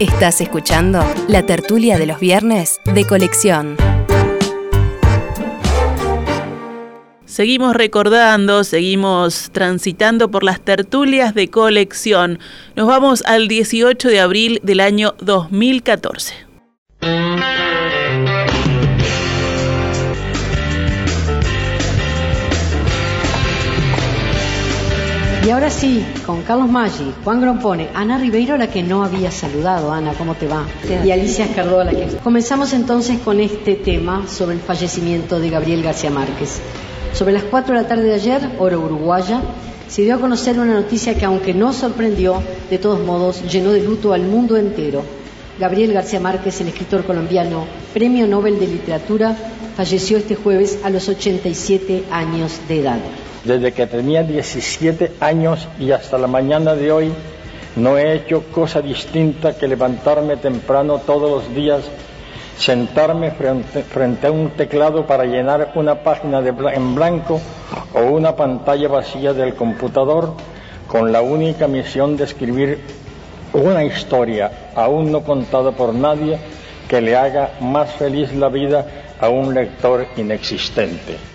Estás escuchando la tertulia de los viernes de colección. Seguimos recordando, seguimos transitando por las tertulias de colección. Nos vamos al 18 de abril del año 2014. Y ahora sí, con Carlos Maggi, Juan Grompone, Ana Ribeiro, la que no había saludado. Ana, ¿cómo te va? Y Alicia Escardola. Que... Comenzamos entonces con este tema sobre el fallecimiento de Gabriel García Márquez. Sobre las 4 de la tarde de ayer, hora uruguaya, se dio a conocer una noticia que, aunque no sorprendió, de todos modos llenó de luto al mundo entero. Gabriel García Márquez, el escritor colombiano, Premio Nobel de Literatura, falleció este jueves a los 87 años de edad. Desde que tenía 17 años y hasta la mañana de hoy, no he hecho cosa distinta que levantarme temprano todos los días, sentarme frente, a un teclado para llenar una página en blanco o una pantalla vacía del computador con la única misión de escribir una historia aún no contada por nadie que le haga más feliz la vida a un lector inexistente.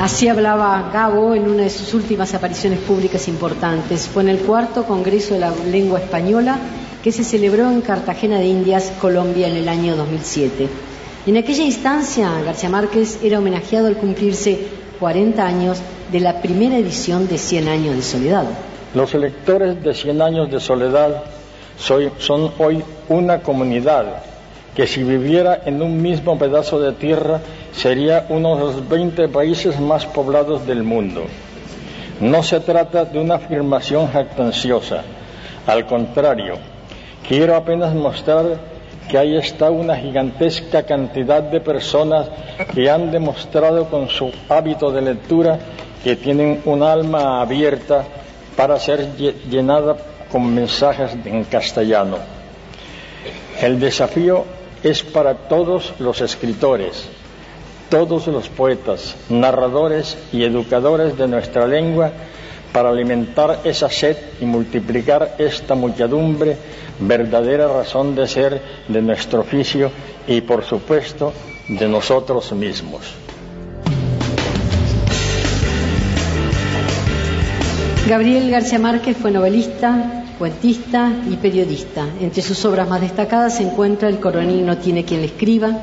Así hablaba Gabo en una de sus últimas apariciones públicas importantes. Fue en el cuarto Congreso de la Lengua Española que se celebró en Cartagena de Indias, Colombia, en el año 2007. En aquella instancia, García Márquez era homenajeado al cumplirse 40 años de la primera edición de Cien años de soledad. Los electores de Cien años de soledad son hoy una comunidad que si viviera en un mismo pedazo de tierra sería uno de los 20 países más poblados del mundo. No se trata de una afirmación jactanciosa, al contrario, quiero apenas mostrar que ahí está una gigantesca cantidad de personas que han demostrado con su hábito de lectura que tienen un alma abierta para ser llenada con mensajes en castellano. El desafío es para todos los escritores, todos los poetas, narradores y educadores de nuestra lengua para alimentar esa sed y multiplicar esta muchedumbre, verdadera razón de ser de nuestro oficio y, por supuesto, de nosotros mismos. Gabriel García Márquez fue novelista, poetista y periodista. Entre sus obras más destacadas se encuentra El coronel no tiene quien le escriba,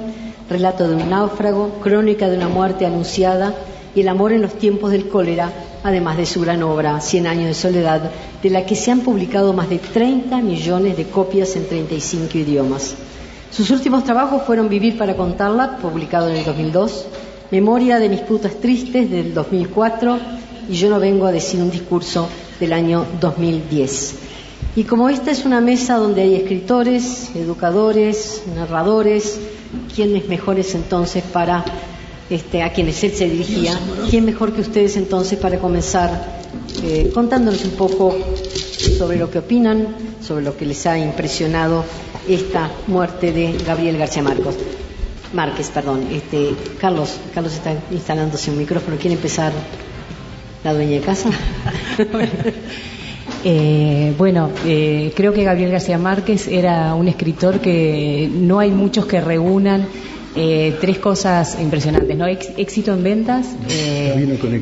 Relato de un náufrago, Crónica de una muerte anunciada y El amor en los tiempos del cólera, además de su gran obra Cien años de soledad, de la que se han publicado más de 30 millones de copias en 35 idiomas. Sus últimos trabajos fueron Vivir para contarla, publicado en el 2002, Memoria de mis putas tristes del 2004 y Yo no vengo a decir un discurso del año 2010. Y como esta es una mesa donde hay escritores, educadores, narradores, ¿quiénes mejores entonces para, este, a quienes él se dirigía, quién mejor que ustedes entonces para comenzar eh, contándonos un poco sobre lo que opinan, sobre lo que les ha impresionado esta muerte de Gabriel García Marcos. Márquez, perdón. Este, Carlos, Carlos está instalándose un micrófono. ¿Quiere empezar la dueña de casa? Eh, bueno, eh, creo que Gabriel García Márquez era un escritor que no hay muchos que reúnan eh, tres cosas impresionantes, ¿no? éxito en ventas,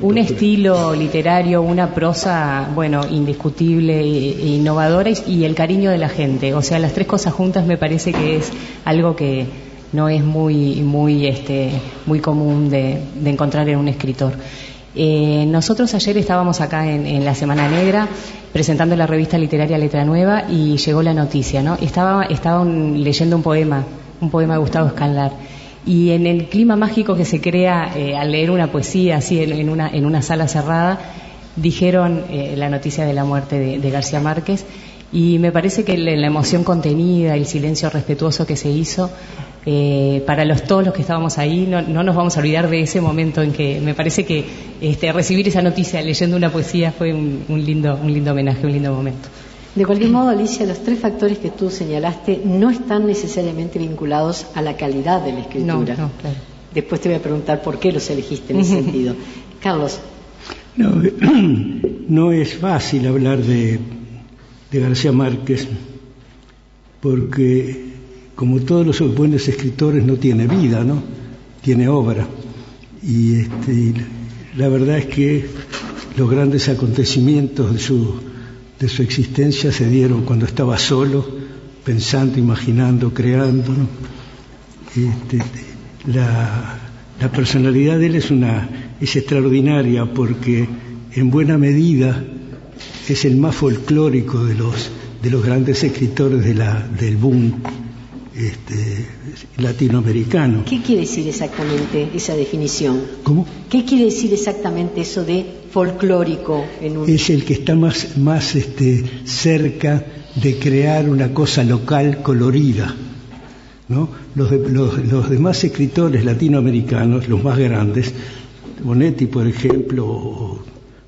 un estilo literario, una prosa, bueno, indiscutible e, innovadora y, el cariño de la gente. O sea, las tres cosas juntas me parece que es algo que no es muy, muy, este, muy común de encontrar en un escritor. Eh, nosotros ayer estábamos acá en, la Semana Negra presentando la revista literaria Letra Nueva y llegó la noticia, ¿no? Estaba, leyendo un poema, un poema de Gustavo Escalar. Y en el clima mágico que se crea eh, al leer una poesía así en, una, en una sala cerrada, dijeron eh, la noticia de la muerte de, García Márquez y me parece que la, emoción contenida, el silencio respetuoso que se hizo, eh, para los, todos los que estábamos ahí, no, nos vamos a olvidar de ese momento en que me parece que este, recibir esa noticia leyendo una poesía fue un, lindo, un lindo homenaje, un lindo momento. De cualquier modo, Alicia, los tres factores que tú señalaste no están necesariamente vinculados a la calidad de la escritura. No, claro. Después te voy a preguntar por qué los elegiste en ese sentido. Carlos. No, no es fácil hablar de de García Márquez, porque como todos los buenos escritores no tiene vida, ¿no? Tiene obra. Y este, la verdad es que los grandes acontecimientos de su, de su existencia se dieron cuando estaba solo, pensando, imaginando, creando. Este, la, personalidad de él es, una, es extraordinaria porque en buena medida es el más folclórico de los, de los grandes escritores del boom este, latinoamericano. ¿Qué quiere decir exactamente esa definición? ¿Cómo? ¿Qué quiere decir exactamente eso de folclórico en un... Es el que está más, más este, cerca de crear una cosa local colorida. ¿no? Los, los, demás escritores latinoamericanos, los más grandes, Bonetti, por ejemplo, o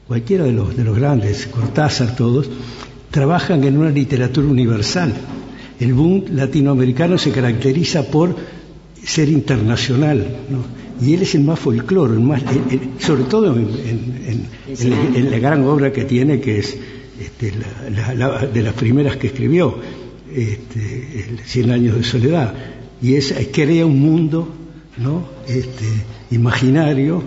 cualquiera de los, de los grandes, Cortázar, todos, trabajan en una literatura universal el boom latinoamericano se caracteriza por ser internacional, y él es el más folclore, más, sobre todo en, la gran obra que tiene, que es este, de las primeras que escribió, este, Cien años de soledad, y es crea un mundo ¿no? este, imaginario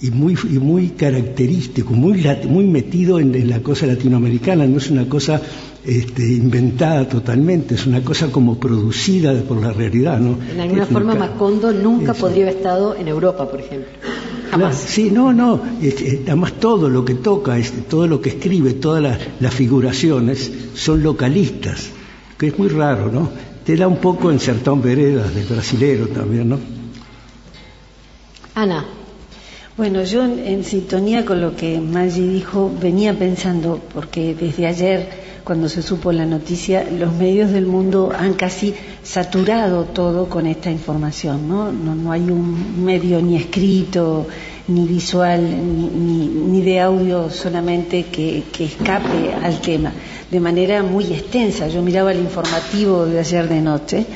y muy, muy característico, muy, muy metido en, la cosa latinoamericana, no es una cosa este, inventada totalmente, es una cosa como producida por la realidad. ¿no? En alguna forma Macondo nunca podría haber estado en Europa, por ejemplo. Jamás. sí, no, no, además todo lo que toca, este, todo lo que escribe, todas las, figuraciones son localistas, que es muy raro, ¿no? Te da un poco en Sertón Veredas del brasilero también, ¿no? Ana. Bueno, yo en, sintonía con lo que Maggi dijo, venía pensando, porque desde ayer, cuando se supo la noticia, los medios del mundo han casi saturado todo con esta información, ¿no? No, hay un medio ni escrito, ni visual, ni, de audio solamente que, que escape al tema, de manera muy extensa. Yo miraba el informativo de ayer de noche,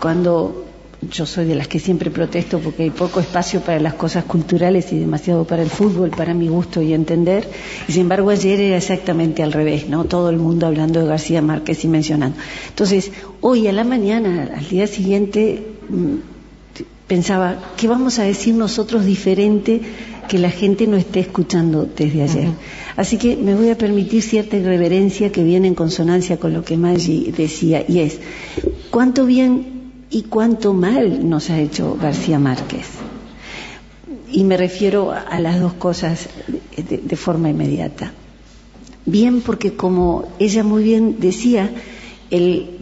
cuando yo soy de las que siempre protesto porque hay poco espacio para las cosas culturales y demasiado para el fútbol, para mi gusto y entender. Y sin embargo ayer era exactamente al revés, ¿no? Todo el mundo hablando de García Márquez y mencionando. Entonces, hoy a la mañana, al día siguiente, mm, pensaba, ¿qué vamos a decir nosotros diferente que la gente no esté escuchando desde ayer? Así que me voy a permitir cierta irreverencia que viene en consonancia con lo que Maggi decía, y es, ¿cuánto bien y cuánto mal nos ha hecho García Márquez. Y me refiero a las dos cosas de, forma inmediata. Bien, porque como ella muy bien decía, él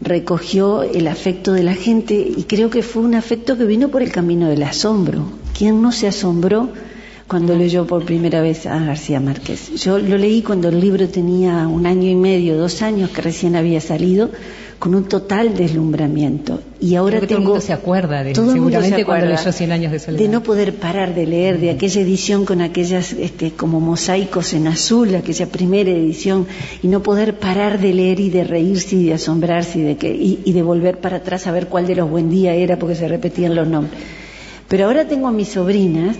recogió el afecto de la gente y creo que fue un afecto que vino por el camino del asombro. ¿Quién no se asombró cuando leyó por primera vez a García Márquez? Yo lo leí cuando el libro tenía un año y medio, dos años que recién había salido, con un total deslumbramiento. Y ahora tengo. Todo se acuerda de seguramente cuando leyó Cien años de soledad. De no poder parar de leer, de aquella edición con aquellas este, como mosaicos en azul, aquella primera edición, y no poder parar de leer y de reírse y de asombrarse y de, que, y, de volver para atrás a ver cuál de los buen día era porque se repetían los nombres. Pero ahora tengo a mis sobrinas,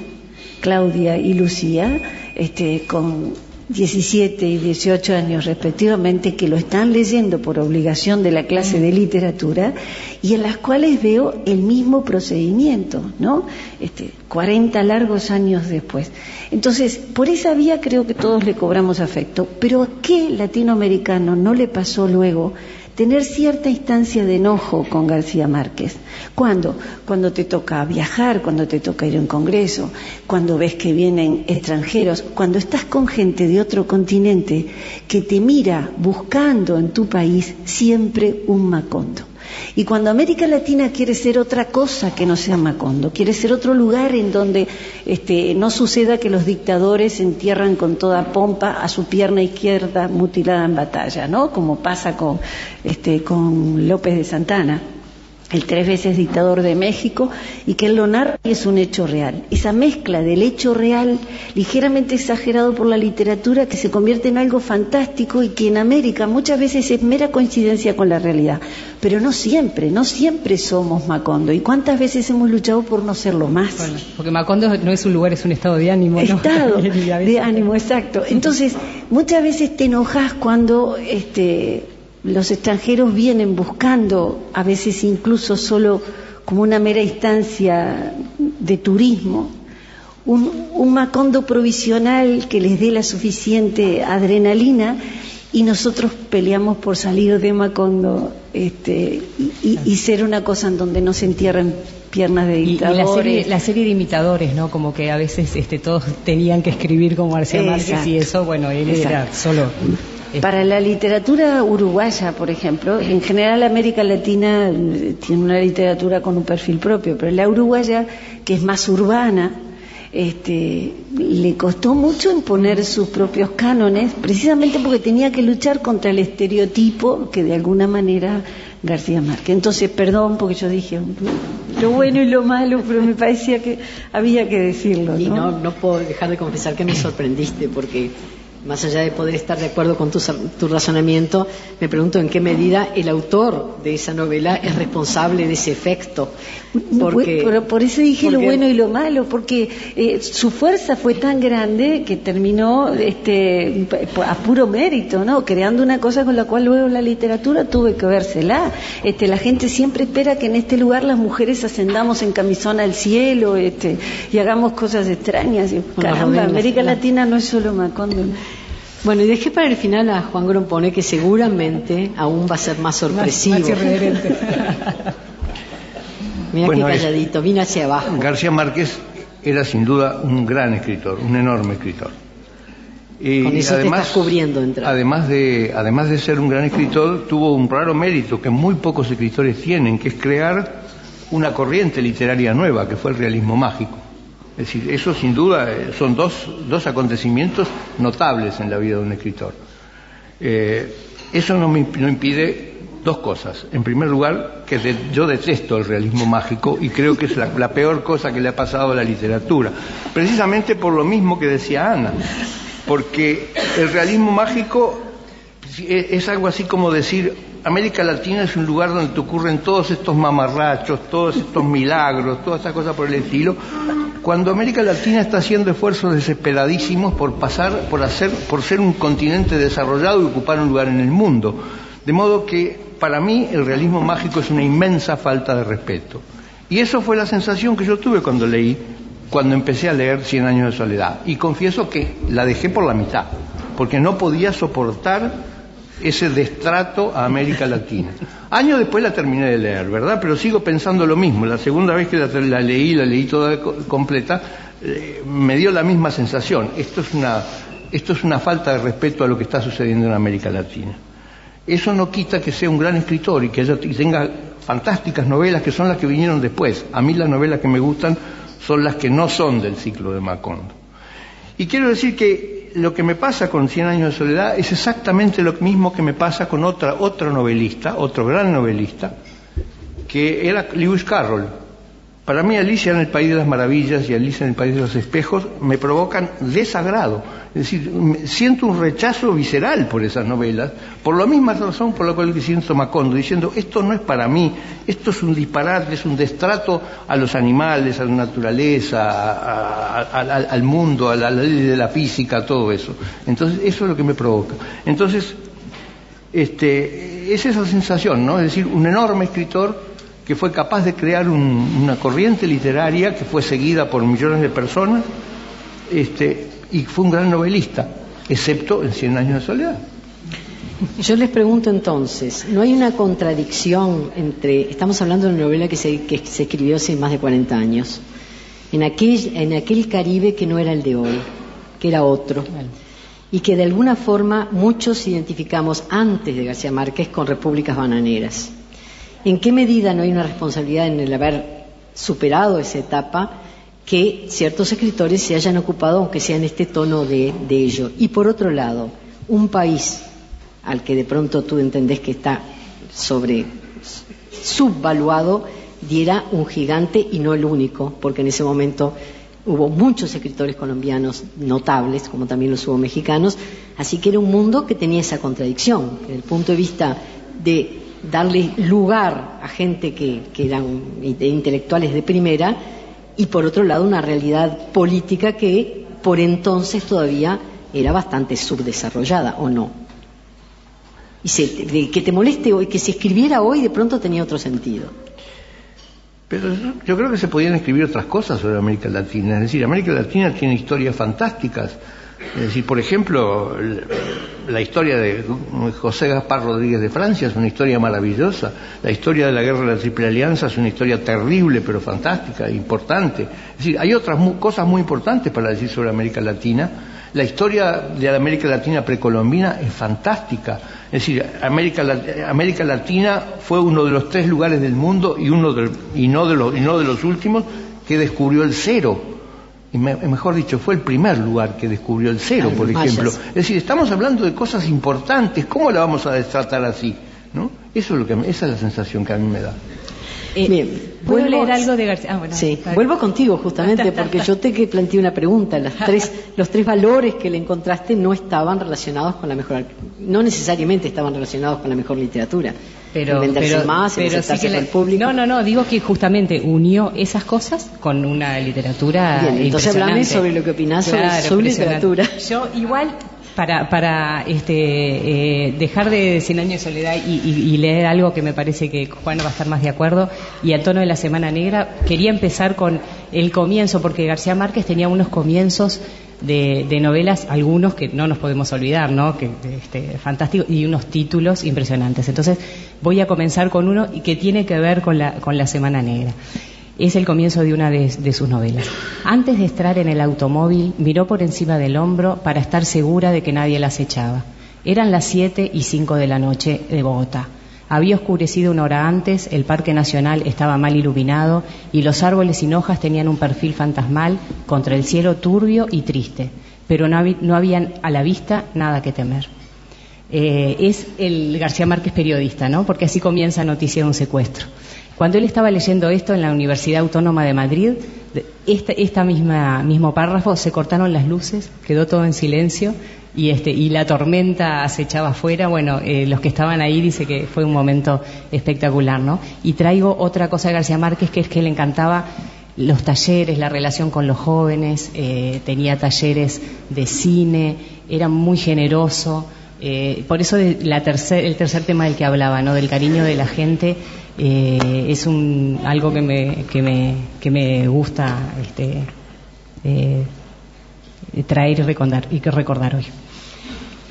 Claudia y Lucía, este, con 17 y 18 años respectivamente que lo están leyendo por obligación de la clase de literatura y en las cuales veo el mismo procedimiento, ¿no? Este, 40 largos años después. Entonces, por esa vía creo que todos le cobramos afecto, pero ¿a qué latinoamericano no le pasó luego tener cierta instancia de enojo con García Márquez. ¿Cuándo? Cuando te toca viajar, cuando te toca ir a un congreso, cuando ves que vienen extranjeros, cuando estás con gente de otro continente que te mira buscando en tu país siempre un Macondo. Y cuando América Latina quiere ser otra cosa que no sea Macondo, quiere ser otro lugar en donde este, no suceda que los dictadores entierran con toda pompa a su pierna izquierda mutilada en batalla, ¿no? Como pasa con, este, con López de Santana. El tres veces dictador de México, y que él lo narra y es un hecho real. Esa mezcla del hecho real, ligeramente exagerado por la literatura, que se convierte en algo fantástico y que en América muchas veces es mera coincidencia con la realidad. Pero no siempre, no siempre somos Macondo. ¿Y cuántas veces hemos luchado por no serlo más? porque Macondo no es un lugar, es un estado de ánimo. Estado de ánimo, exacto. Entonces, muchas veces te enojas cuando... este los extranjeros vienen buscando, a veces incluso solo como una mera instancia de turismo, un, macondo provisional que les dé la suficiente adrenalina y nosotros peleamos por salir de Macondo este, y, ser una cosa en donde no se entierren piernas de dictadores. Y, la, serie, de imitadores, ¿no? Como que a veces este, todos tenían que escribir como García Márquez y eso, bueno, él era solo para la literatura uruguaya, por ejemplo, en general América Latina eh, tiene una literatura con un perfil propio, pero la uruguaya, que es más urbana, este, le costó mucho imponer sus propios cánones, precisamente porque tenía que luchar contra el estereotipo que de alguna manera García Márquez. Entonces, perdón, porque yo dije lo bueno y lo malo, pero me parecía que había que decirlo. Y no, no puedo dejar de confesar que me sorprendiste, porque más allá de poder estar de acuerdo con tu, razonamiento, me pregunto en qué medida el autor de esa novela es responsable de ese efecto. Porque, por eso dije lo bueno y lo malo, porque eh, su fuerza fue tan grande que terminó este, a puro mérito, ¿no? Creando una cosa con la cual luego la literatura tuve que vérsela. Este, la gente siempre espera que en este lugar las mujeres ascendamos en camisón al cielo este, y hagamos cosas extrañas. caramba, América Latina no es solo Macondo. Bueno, y dejé para el final a Juan Grompone, que seguramente aún va a ser más sorpresivo. Más, Mira qué calladito, vine hacia abajo. García Márquez era sin duda un gran escritor, un enorme escritor. Y Con eso además, te estás cubriendo, además de, además de ser un gran escritor, tuvo un raro mérito que muy pocos escritores tienen, que es crear una corriente literaria nueva, que fue el realismo mágico. Es decir, eso sin duda eh, son dos, dos acontecimientos notables en la vida de un escritor. Eh, eso no me no impide dos cosas. En primer lugar, que yo detesto el realismo mágico y creo que es la, peor cosa que le ha pasado a la literatura. Precisamente por lo mismo que decía Ana. Porque el realismo mágico es algo así como decir, América Latina es un lugar donde te ocurren todos estos mamarrachos, todos estos milagros, todas estas cosas por el estilo, cuando América Latina está haciendo esfuerzos desesperadísimos por pasar, por hacer, por ser un continente desarrollado y ocupar un lugar en el mundo. De modo que para mí el realismo mágico es una inmensa falta de respeto. Y eso fue la sensación que yo tuve cuando leí, cuando empecé a leer Cien años de soledad. Y confieso que la dejé por la mitad, porque no podía soportar ese destrato a América Latina. Años después la terminé de leer, ¿verdad? Pero sigo pensando lo mismo. La segunda vez que la, leí, la leí toda completa, eh, me dio la misma sensación. Esto es, una, esto es una falta de respeto a lo que está sucediendo en América Latina. Eso no quita que sea un gran escritor y que tenga fantásticas novelas que son las que vinieron después. A mí las novelas que me gustan son las que no son del ciclo de Macondo. Y quiero decir lo que me pasa con Cien años de soledad es exactamente lo mismo que me pasa con otra, otro novelista, otro gran novelista, que era Lewis Carroll. Para mí Alicia en el País de las Maravillas y Alicia en el País de los Espejos me provocan desagrado. Es decir, siento un rechazo visceral por esas novelas, por la misma razón por la cual siento Macondo, diciendo, esto no es para mí, esto es un disparate, es un destrato a los animales, a la naturaleza, al mundo, a la ley de la física, todo eso. Entonces, eso es lo que me provoca. Entonces, este, es esa sensación, ¿no? Es decir, un enorme escritor que fue capaz de crear una corriente literaria que fue seguida por millones de personas este, y fue un gran novelista, excepto en Cien años de soledad. Yo les pregunto entonces, ¿no hay una contradicción entre, estamos hablando de una novela que se, que se escribió hace más de 40 años, en aquel, en aquel Caribe que no era el de hoy, que era otro, y que de alguna forma muchos identificamos antes de García Márquez con repúblicas bananeras? ¿En qué medida no hay una responsabilidad en el haber superado esa etapa que ciertos escritores se hayan ocupado, aunque sea en este tono de, ello? Y por otro lado, un país al que de pronto tú entendés que está sobre subvaluado diera un gigante y no el único, porque en ese momento hubo muchos escritores colombianos notables, como también los hubo mexicanos, así que era un mundo que tenía esa contradicción, desde el punto de vista de darle lugar a gente que, eran intelectuales de primera y por otro lado una realidad política que por entonces todavía era bastante subdesarrollada, ¿o no? Y que te moleste hoy, que se escribiera hoy de pronto tenía otro sentido. Pero yo creo que se podían escribir otras cosas sobre América Latina. Es decir, América Latina tiene historias fantásticas. Es decir, por ejemplo, la historia de José Gaspar Rodríguez de Francia es una historia maravillosa. La historia de la guerra de la Triple Alianza es una historia terrible, pero fantástica, importante. Es decir, hay otras cosas muy importantes para decir sobre América Latina. La historia de la América Latina precolombina es fantástica. Es decir, América, Latina fue uno de los tres lugares del mundo y, uno y, no de y no de los últimos que descubrió el cero. Y mejor dicho, fue el primer lugar que descubrió el cero, por ejemplo. Es decir, estamos hablando de cosas importantes. ¿Cómo la vamos a destratar así? ¿No? Eso es lo que, esa es la sensación que a mí me da. Eh, Bien, ¿puedo leer algo de García? Ah, bueno, sí, vuelvo contigo justamente porque yo te que planteé una pregunta. Las tres, los tres valores que le encontraste no estaban relacionados con la mejor, no necesariamente estaban relacionados con la mejor literatura. Pero, pero, más, pero sí que público. No, no, no, digo que justamente unió esas cosas con una literatura. Bien, entonces hablame sobre lo que opinás sobre su literatura. Yo igual para, para este, eh, dejar de Cien años de soledad y, leer algo que me parece que Juan va a estar más de acuerdo, y al tono de la Semana Negra, quería empezar con el comienzo, porque García Márquez tenía unos comienzos de, novelas, algunos que no nos podemos olvidar, ¿no? Que, este, fantástico, y unos títulos impresionantes. Entonces, voy a comenzar con uno que tiene que ver con la, con la Semana Negra es el comienzo de una de, sus novelas. Antes de entrar en el automóvil, miró por encima del hombro para estar segura de que nadie la acechaba. Eran las siete y cinco de la noche de Bogotá. Había oscurecido una hora antes, el Parque Nacional estaba mal iluminado y los árboles sin hojas tenían un perfil fantasmal contra el cielo turbio y triste, pero no, había a la vista nada que temer. Eh, es el García Márquez periodista, ¿no? Porque así comienza Noticia de un secuestro. Cuando él estaba leyendo esto en la Universidad Autónoma de Madrid, este esta mismo párrafo se cortaron las luces, quedó todo en silencio y este y la tormenta acechaba afuera. Bueno, eh, los que estaban ahí dice que fue un momento espectacular, ¿no? Y traigo otra cosa de García Márquez que es que le encantaba los talleres, la relación con los jóvenes, eh, tenía talleres de cine, era muy generoso. Eh, por eso la tercer, el tercer tema del que hablaba, ¿no? del cariño de la gente, eh, es un, algo que me, que me, que me gusta este, eh, traer y recordar, y que recordar hoy.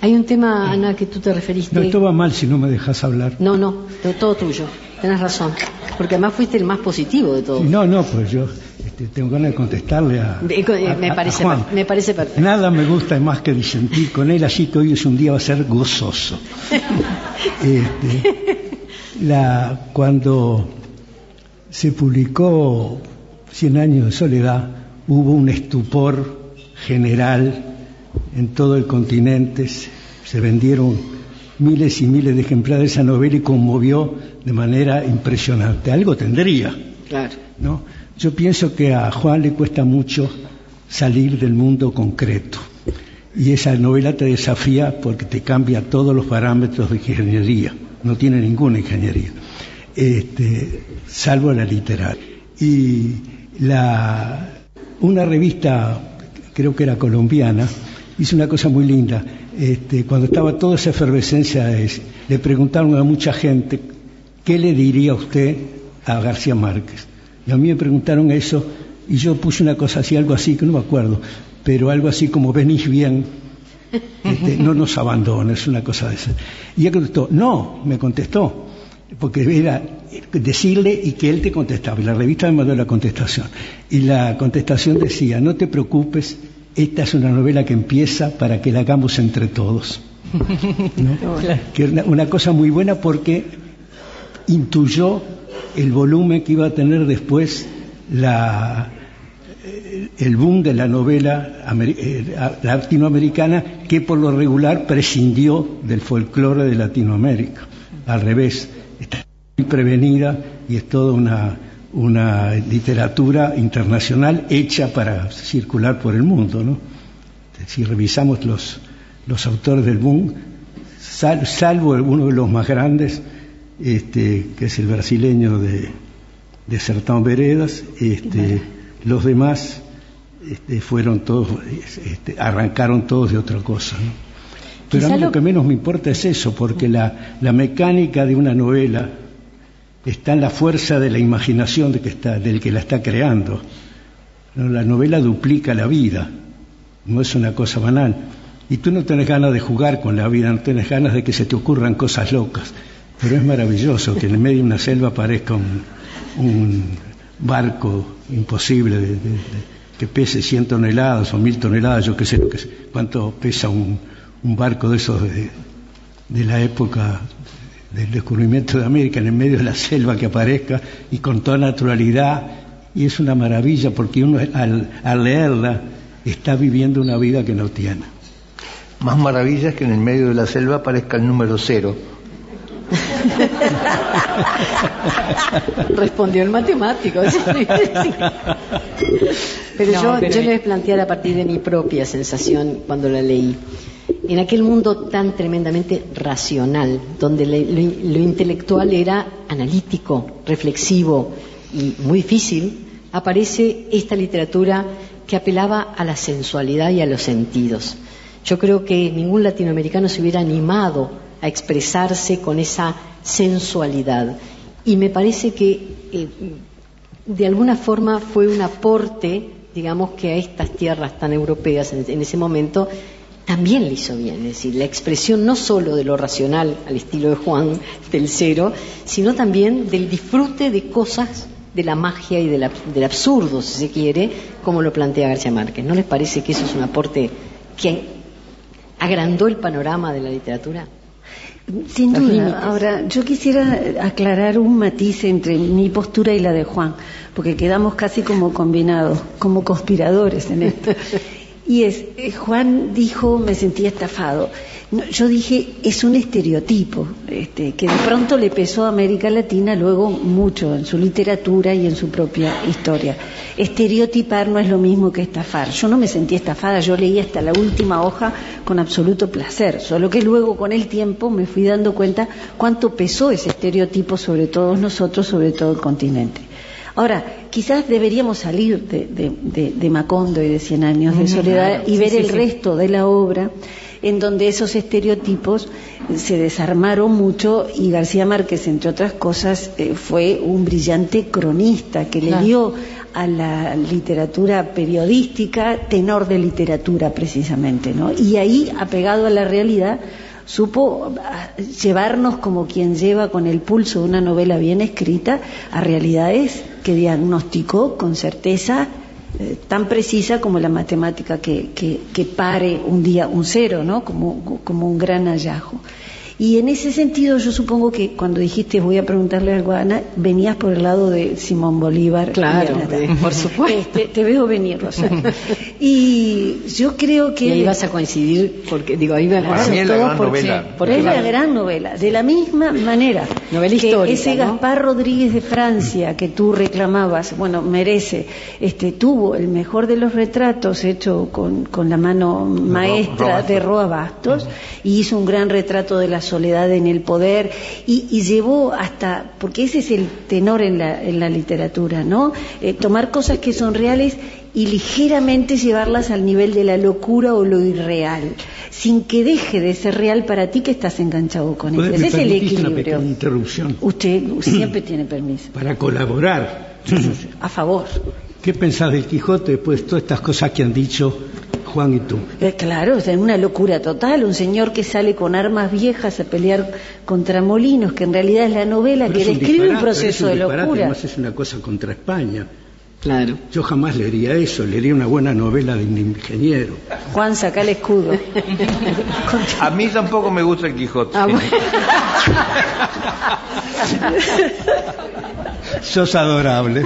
Hay un tema, Ana, que tú te referiste. No, esto va mal si no me dejas hablar. No, no, todo tuyo. Tienes razón. Porque además fuiste el más positivo de todos. No, no, pues yo este, tengo ganas de contestarle a, me, parece, me parece perfecto. Nada me gusta más que disentir con él, así que hoy es un día va a ser gozoso. este, la, cuando se publicó Cien años de soledad, hubo un estupor general en todo el continente, se vendieron miles y miles de ejemplares de esa novela y conmovió de manera impresionante. Algo tendría. Claro. ¿no? Yo pienso que a Juan le cuesta mucho salir del mundo concreto. Y esa novela te desafía porque te cambia todos los parámetros de ingeniería. No tiene ninguna ingeniería. Este, salvo la literaria. Y la, una revista, creo que era colombiana, hizo una cosa muy linda. Este, cuando estaba toda esa efervescencia, le preguntaron a mucha gente, ¿qué le diría usted a García Márquez? Y a mí me preguntaron eso y yo puse una cosa así, algo así, que no me acuerdo, pero algo así como venís bien, este, no nos abandones, una cosa de esa. Y ella contestó, no, me contestó, porque era decirle y que él te contestaba. Y la revista me mandó la contestación. Y la contestación decía, no te preocupes, esta es una novela que empieza para que la hagamos entre todos. Que era una cosa muy buena porque intuyó el volumen que iba a tener después la, el boom de la novela eh, latinoamericana que por lo regular prescindió del folclore de Latinoamérica. Al revés, prevenida y es toda una, una literatura internacional hecha para circular por el mundo. ¿no? Si revisamos los, los autores del boom, salvo uno de los más grandes, este, que es el brasileño de, de Sertán Veredas, este, los demás este, fueron todos, este, arrancaron todos de otra cosa. Pero a mí lo... que menos me importa es eso, porque la, la, mecánica de una novela está en la fuerza de la imaginación de que está, del que la está creando. La novela duplica la vida, no es una cosa banal. Y tú no tienes ganas de jugar con la vida, no tienes ganas de que se te ocurran cosas locas. Pero es maravilloso que en medio de una selva aparezca un, un barco imposible de, que pese 100 toneladas o 1000 toneladas, yo qué sé lo que cuánto pesa un, un barco de esos de, la época del descubrimiento de América en el medio de la selva que aparezca y con toda naturalidad y es una maravilla porque uno al, al leerla está viviendo una vida que no tiene. Más maravilla es que en el medio de la selva aparezca el número cero Respondió el matemático. Pero yo, yo le voy a plantear a partir de mi propia sensación cuando la leí. En aquel mundo tan tremendamente racional, donde lo, intelectual era analítico, reflexivo y muy difícil, aparece esta literatura que apelaba a la sensualidad y a los sentidos. Yo creo que ningún latinoamericano se hubiera animado a expresarse con esa sensualidad. Y me parece que eh, de alguna forma fue un aporte, digamos, que a estas tierras tan europeas en, ese momento también le hizo bien. Es decir, la expresión no solo de lo racional al estilo de Juan del cero, sino también del disfrute de cosas de la magia y del absurdo, si se quiere, como lo plantea García Márquez. ¿No les parece que eso es un aporte que agrandó el panorama de la literatura? Sin duda. Ahora, yo quisiera aclarar un matiz entre mi postura y la de Juan, porque quedamos casi como combinados, como conspiradores en esto. Y es, eh, Juan dijo, me sentí estafado yo dije, es un estereotipo, este, que de pronto le pesó a América Latina luego mucho en su literatura y en su propia historia. Estereotipar no es lo mismo que estafar. Yo no me sentí estafada, yo leí hasta la última hoja con absoluto placer, solo que luego con el tiempo me fui dando cuenta cuánto pesó ese estereotipo sobre todos nosotros, sobre todo el continente. Ahora, quizás deberíamos salir de, Macondo y de Cien Años de Soledad y ver el resto de la obra en donde esos estereotipos se desarmaron mucho y García Márquez, entre otras cosas, eh, fue un brillante cronista que le dio a la literatura periodística tenor de literatura precisamente, ¿no? Y ahí, apegado a la realidad, supo ah, llevarnos como quien lleva con el pulso de una novela bien escrita a realidades que diagnosticó con certeza eh, tan precisa como la matemática que, que, pare un día un cero, ¿no? Como, como un gran hallazgo. Y en ese sentido yo supongo que cuando dijiste voy a preguntarle algo a Ana, venías por el lado de Simón Bolívar. Claro, por supuesto. Te, veo venir, Rosa. y yo creo que... Y ahí vas a coincidir, porque digo, ahí va a coincidir la gran novela. es la gran novela. De la misma manera novela que ese Gaspar Rodríguez de Francia que tú reclamabas, bueno, merece, este tuvo el mejor de los retratos hecho con, con la mano maestra de Roa Bastos y hizo un gran retrato de la soledad en el poder y, llevó hasta, porque ese es el tenor en la, en la literatura, ¿no? Eh, tomar cosas que son reales y ligeramente llevarlas al nivel de la locura o lo irreal, sin que deje de ser real para ti que estás enganchado con él. Ese es el equilibrio. Una interrupción. Usted siempre tiene permiso. Para colaborar. A favor. ¿Qué pensás del Quijote después de todas estas cosas que han dicho Juan y tú. Eh, claro, es una locura total, un señor que sale con armas viejas a pelear contra molinos, que en realidad es la novela que describe un proceso de locura. Además es una cosa contra España. Claro. Yo jamás leería eso, leería una buena novela de un ingeniero. Juan, saca el escudo. A mí tampoco me gusta el Quijote. Ah, Sos adorable.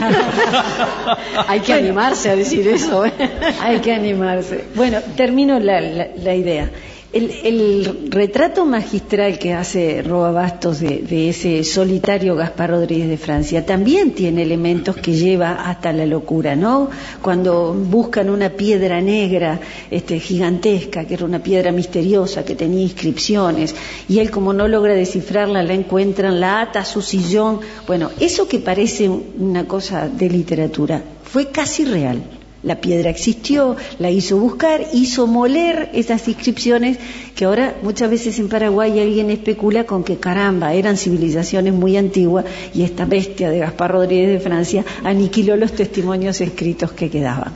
Hay que animarse a decir eso. ¿eh? Hay que animarse. Bueno, termino la, idea. El, retrato magistral que hace Roa Bastos de, ese solitario Gaspar Rodríguez de Francia también tiene elementos que lleva hasta la locura, ¿no? Cuando buscan una piedra negra este, gigantesca, que era una piedra misteriosa, que tenía inscripciones, y él como no logra descifrarla, la encuentran, la ata a su sillón. Bueno, eso que parece una cosa de literatura fue casi real. La piedra existió, la hizo buscar, hizo moler esas inscripciones que ahora muchas veces en Paraguay alguien especula con que caramba, eran civilizaciones muy antiguas y esta bestia de Gaspar Rodríguez de Francia aniquiló los testimonios escritos que quedaban.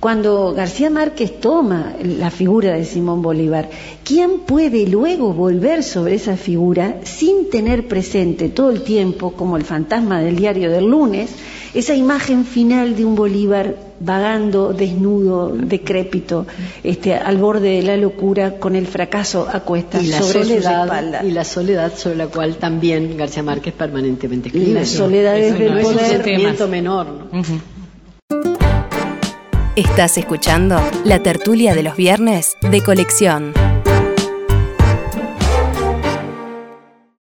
Cuando García Márquez toma la figura de Simón Bolívar, ¿quién puede luego volver sobre esa figura sin tener presente todo el tiempo, como el fantasma del diario del lunes, esa imagen final de un Bolívar vagando, desnudo, decrépito, este, al borde de la locura, con el fracaso a cuestas y la sobre soledad, Y la soledad sobre la cual también García Márquez permanentemente escribe. Y la soledad es del poder. menor. Estás escuchando la tertulia de los viernes de colección.